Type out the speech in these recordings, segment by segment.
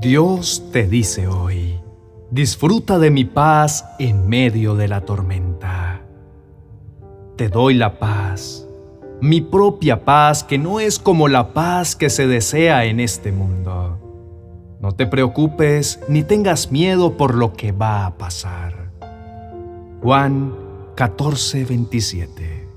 Dios te dice hoy, disfruta de mi paz en medio de la tormenta. Te doy la paz, mi propia paz que no es como la paz que se desea en este mundo. No te preocupes ni tengas miedo por lo que va a pasar. Juan 14:27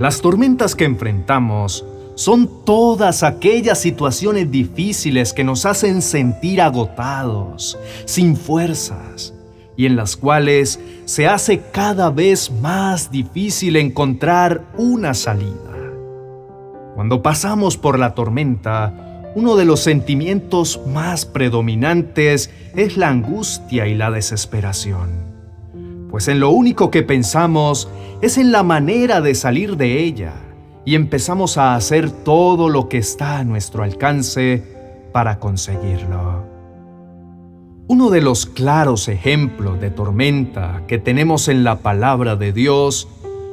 Las tormentas que enfrentamos son todas aquellas situaciones difíciles que nos hacen sentir agotados, sin fuerzas, y en las cuales se hace cada vez más difícil encontrar una salida. Cuando pasamos por la tormenta, uno de los sentimientos más predominantes es la angustia y la desesperación, pues en lo único que pensamos es en la manera de salir de ella y empezamos a hacer todo lo que está a nuestro alcance para conseguirlo. Uno de los claros ejemplos de tormenta que tenemos en la palabra de Dios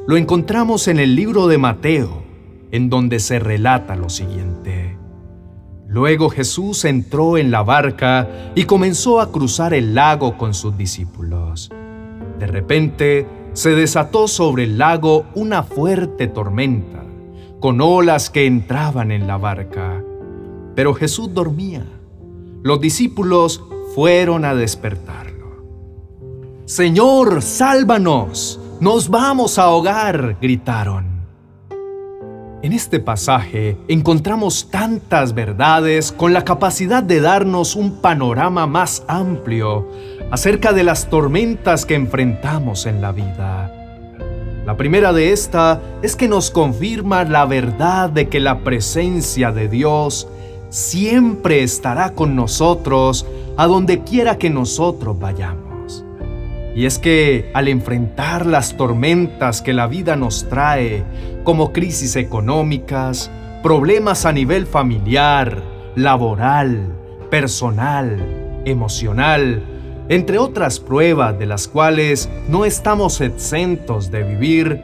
lo encontramos en el libro de Mateo, en donde se relata lo siguiente. Luego Jesús entró en la barca y comenzó a cruzar el lago con sus discípulos. De repente se desató sobre el lago una fuerte tormenta con olas que entraban en la barca. Pero Jesús dormía. Los discípulos fueron a despertarlo. Señor, sálvanos, nos vamos a ahogar, gritaron. En este pasaje encontramos tantas verdades con la capacidad de darnos un panorama más amplio acerca de las tormentas que enfrentamos en la vida. La primera de esta es que nos confirma la verdad de que la presencia de Dios siempre estará con nosotros a donde quiera que nosotros vayamos. Y es que al enfrentar las tormentas que la vida nos trae, como crisis económicas, problemas a nivel familiar, laboral, personal, emocional, entre otras pruebas de las cuales no estamos exentos de vivir,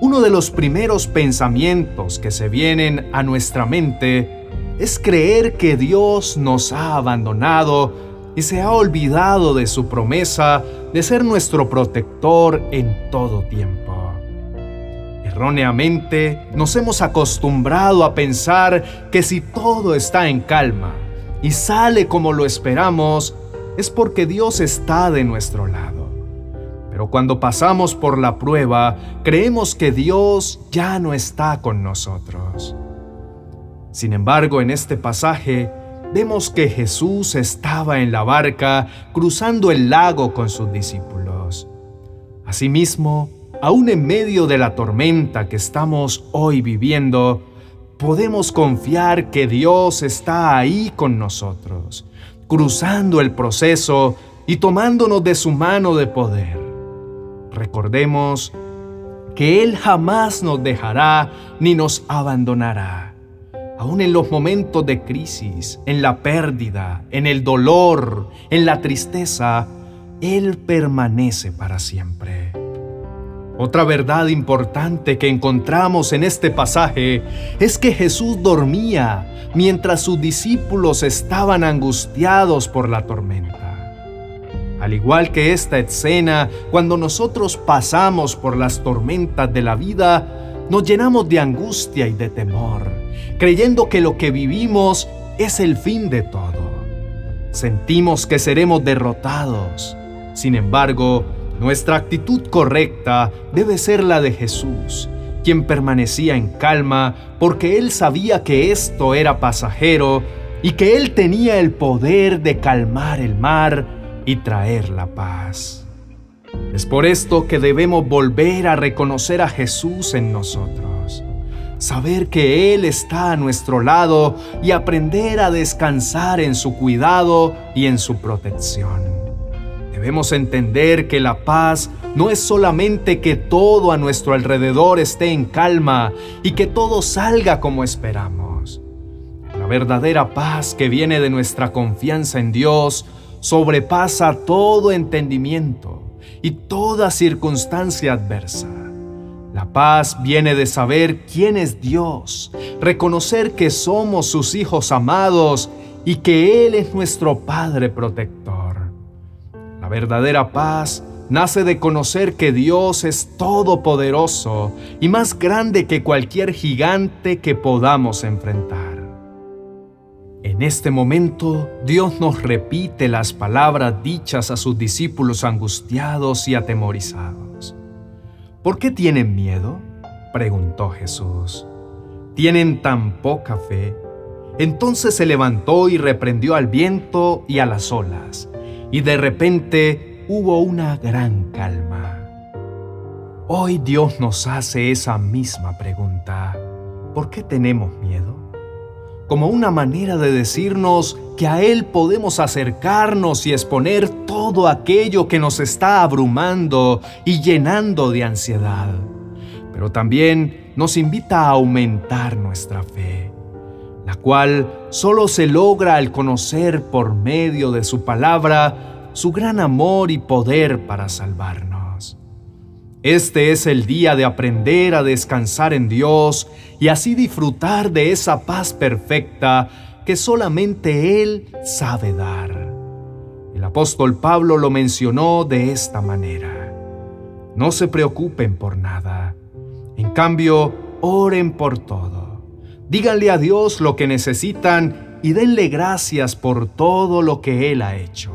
uno de los primeros pensamientos que se vienen a nuestra mente es creer que Dios nos ha abandonado y se ha olvidado de su promesa de ser nuestro protector en todo tiempo. Erróneamente nos hemos acostumbrado a pensar que si todo está en calma y sale como lo esperamos, es porque Dios está de nuestro lado. Pero cuando pasamos por la prueba, creemos que Dios ya no está con nosotros. Sin embargo, en este pasaje vemos que Jesús estaba en la barca cruzando el lago con sus discípulos. Asimismo, aún en medio de la tormenta que estamos hoy viviendo, podemos confiar que Dios está ahí con nosotros cruzando el proceso y tomándonos de su mano de poder. Recordemos que Él jamás nos dejará ni nos abandonará. Aún en los momentos de crisis, en la pérdida, en el dolor, en la tristeza, Él permanece para siempre. Otra verdad importante que encontramos en este pasaje es que Jesús dormía mientras sus discípulos estaban angustiados por la tormenta. Al igual que esta escena, cuando nosotros pasamos por las tormentas de la vida, nos llenamos de angustia y de temor, creyendo que lo que vivimos es el fin de todo. Sentimos que seremos derrotados. Sin embargo, nuestra actitud correcta debe ser la de Jesús, quien permanecía en calma porque él sabía que esto era pasajero y que él tenía el poder de calmar el mar y traer la paz. Es por esto que debemos volver a reconocer a Jesús en nosotros, saber que Él está a nuestro lado y aprender a descansar en su cuidado y en su protección. Debemos entender que la paz no es solamente que todo a nuestro alrededor esté en calma y que todo salga como esperamos. La verdadera paz que viene de nuestra confianza en Dios sobrepasa todo entendimiento y toda circunstancia adversa. La paz viene de saber quién es Dios, reconocer que somos sus hijos amados y que Él es nuestro Padre protector. Verdadera paz nace de conocer que Dios es todopoderoso y más grande que cualquier gigante que podamos enfrentar. En este momento, Dios nos repite las palabras dichas a sus discípulos angustiados y atemorizados. ¿Por qué tienen miedo? preguntó Jesús. ¿Tienen tan poca fe? Entonces se levantó y reprendió al viento y a las olas, y de repente hubo una gran calma. Hoy Dios nos hace esa misma pregunta. ¿Por qué tenemos miedo? Como una manera de decirnos que a Él podemos acercarnos y exponer todo aquello que nos está abrumando y llenando de ansiedad. Pero también nos invita a aumentar nuestra fe la cual solo se logra al conocer por medio de su palabra su gran amor y poder para salvarnos. Este es el día de aprender a descansar en Dios y así disfrutar de esa paz perfecta que solamente Él sabe dar. El apóstol Pablo lo mencionó de esta manera. No se preocupen por nada. En cambio, oren por todo Díganle a Dios lo que necesitan y denle gracias por todo lo que Él ha hecho.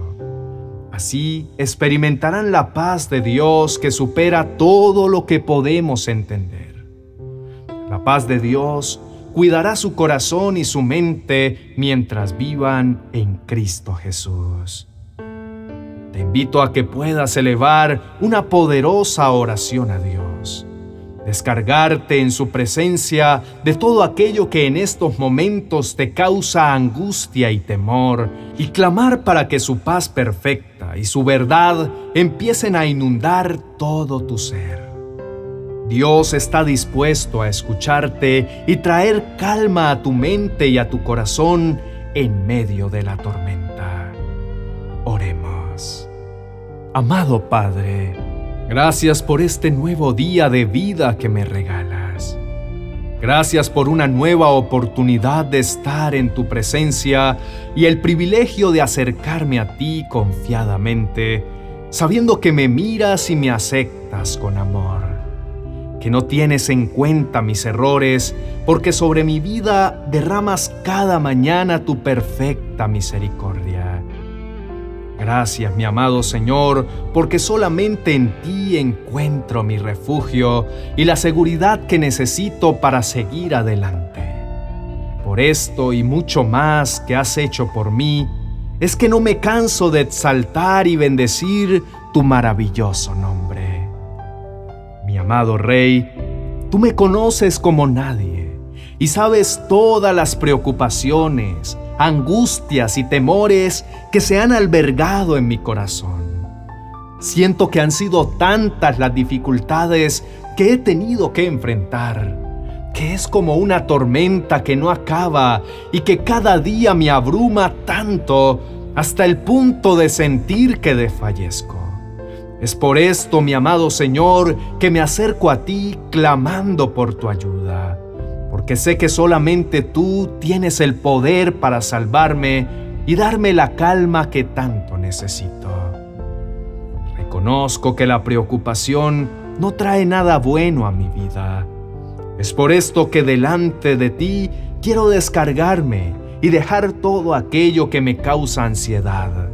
Así experimentarán la paz de Dios que supera todo lo que podemos entender. La paz de Dios cuidará su corazón y su mente mientras vivan en Cristo Jesús. Te invito a que puedas elevar una poderosa oración a Dios descargarte en su presencia de todo aquello que en estos momentos te causa angustia y temor, y clamar para que su paz perfecta y su verdad empiecen a inundar todo tu ser. Dios está dispuesto a escucharte y traer calma a tu mente y a tu corazón en medio de la tormenta. Oremos. Amado Padre, Gracias por este nuevo día de vida que me regalas. Gracias por una nueva oportunidad de estar en tu presencia y el privilegio de acercarme a ti confiadamente, sabiendo que me miras y me aceptas con amor, que no tienes en cuenta mis errores, porque sobre mi vida derramas cada mañana tu perfecta misericordia Gracias, mi amado Señor, porque solamente en ti encuentro mi refugio y la seguridad que necesito para seguir adelante. Por esto y mucho más que has hecho por mí, es que no me canso de exaltar y bendecir tu maravilloso nombre. Mi amado Rey, tú me conoces como nadie y sabes todas las preocupaciones, angustias y temores que se han albergado en mi corazón. Siento que han sido tantas las dificultades que he tenido que enfrentar, que es como una tormenta que no acaba y que cada día me abruma tanto hasta el punto de sentir que desfallezco. Es por esto, mi amado Señor, que me acerco a ti clamando por tu ayuda porque sé que solamente tú tienes el poder para salvarme y darme la calma que tanto necesito. Reconozco que la preocupación no trae nada bueno a mi vida. Es por esto que delante de ti quiero descargarme y dejar todo aquello que me causa ansiedad.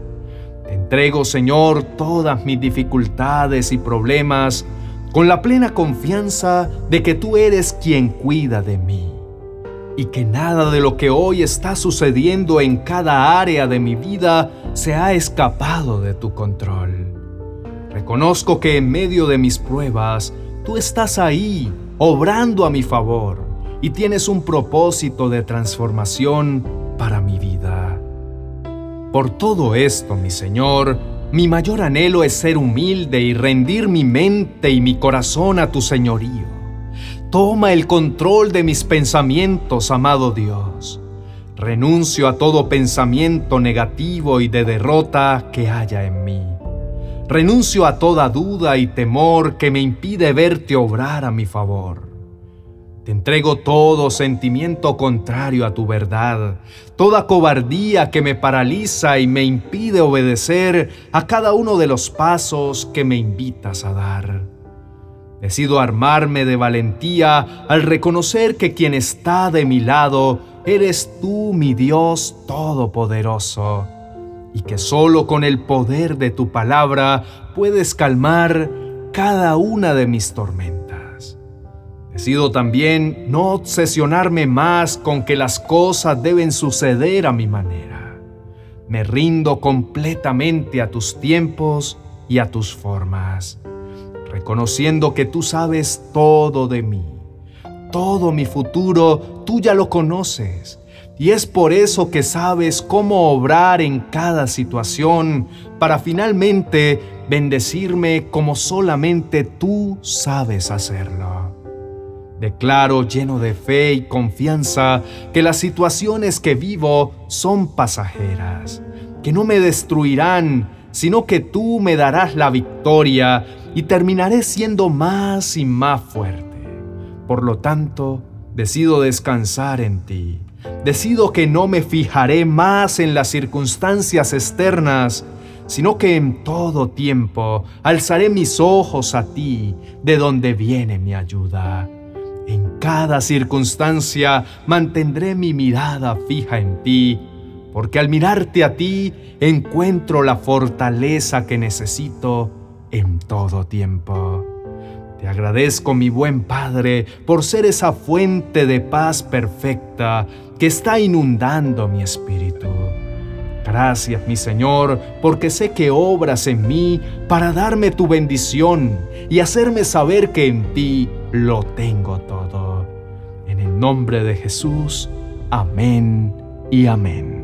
Te entrego, Señor, todas mis dificultades y problemas con la plena confianza de que tú eres quien cuida de mí y que nada de lo que hoy está sucediendo en cada área de mi vida se ha escapado de tu control. Reconozco que en medio de mis pruebas tú estás ahí, obrando a mi favor, y tienes un propósito de transformación para mi vida. Por todo esto, mi Señor, mi mayor anhelo es ser humilde y rendir mi mente y mi corazón a tu señorío. Toma el control de mis pensamientos, amado Dios. Renuncio a todo pensamiento negativo y de derrota que haya en mí. Renuncio a toda duda y temor que me impide verte obrar a mi favor. Te entrego todo sentimiento contrario a tu verdad, toda cobardía que me paraliza y me impide obedecer a cada uno de los pasos que me invitas a dar. Decido armarme de valentía al reconocer que quien está de mi lado eres tú, mi Dios Todopoderoso, y que solo con el poder de tu palabra puedes calmar cada una de mis tormentas. Decido también no obsesionarme más con que las cosas deben suceder a mi manera. Me rindo completamente a tus tiempos y a tus formas reconociendo que tú sabes todo de mí. Todo mi futuro tú ya lo conoces. Y es por eso que sabes cómo obrar en cada situación para finalmente bendecirme como solamente tú sabes hacerlo. Declaro lleno de fe y confianza que las situaciones que vivo son pasajeras, que no me destruirán, sino que tú me darás la victoria y terminaré siendo más y más fuerte. Por lo tanto, decido descansar en ti. Decido que no me fijaré más en las circunstancias externas, sino que en todo tiempo alzaré mis ojos a ti, de donde viene mi ayuda. Cada circunstancia mantendré mi mirada fija en ti, porque al mirarte a ti encuentro la fortaleza que necesito en todo tiempo. Te agradezco, mi buen Padre, por ser esa fuente de paz perfecta que está inundando mi espíritu. Gracias, mi Señor, porque sé que obras en mí para darme tu bendición y hacerme saber que en ti lo tengo todo. Nombre de Jesús, amén y amén.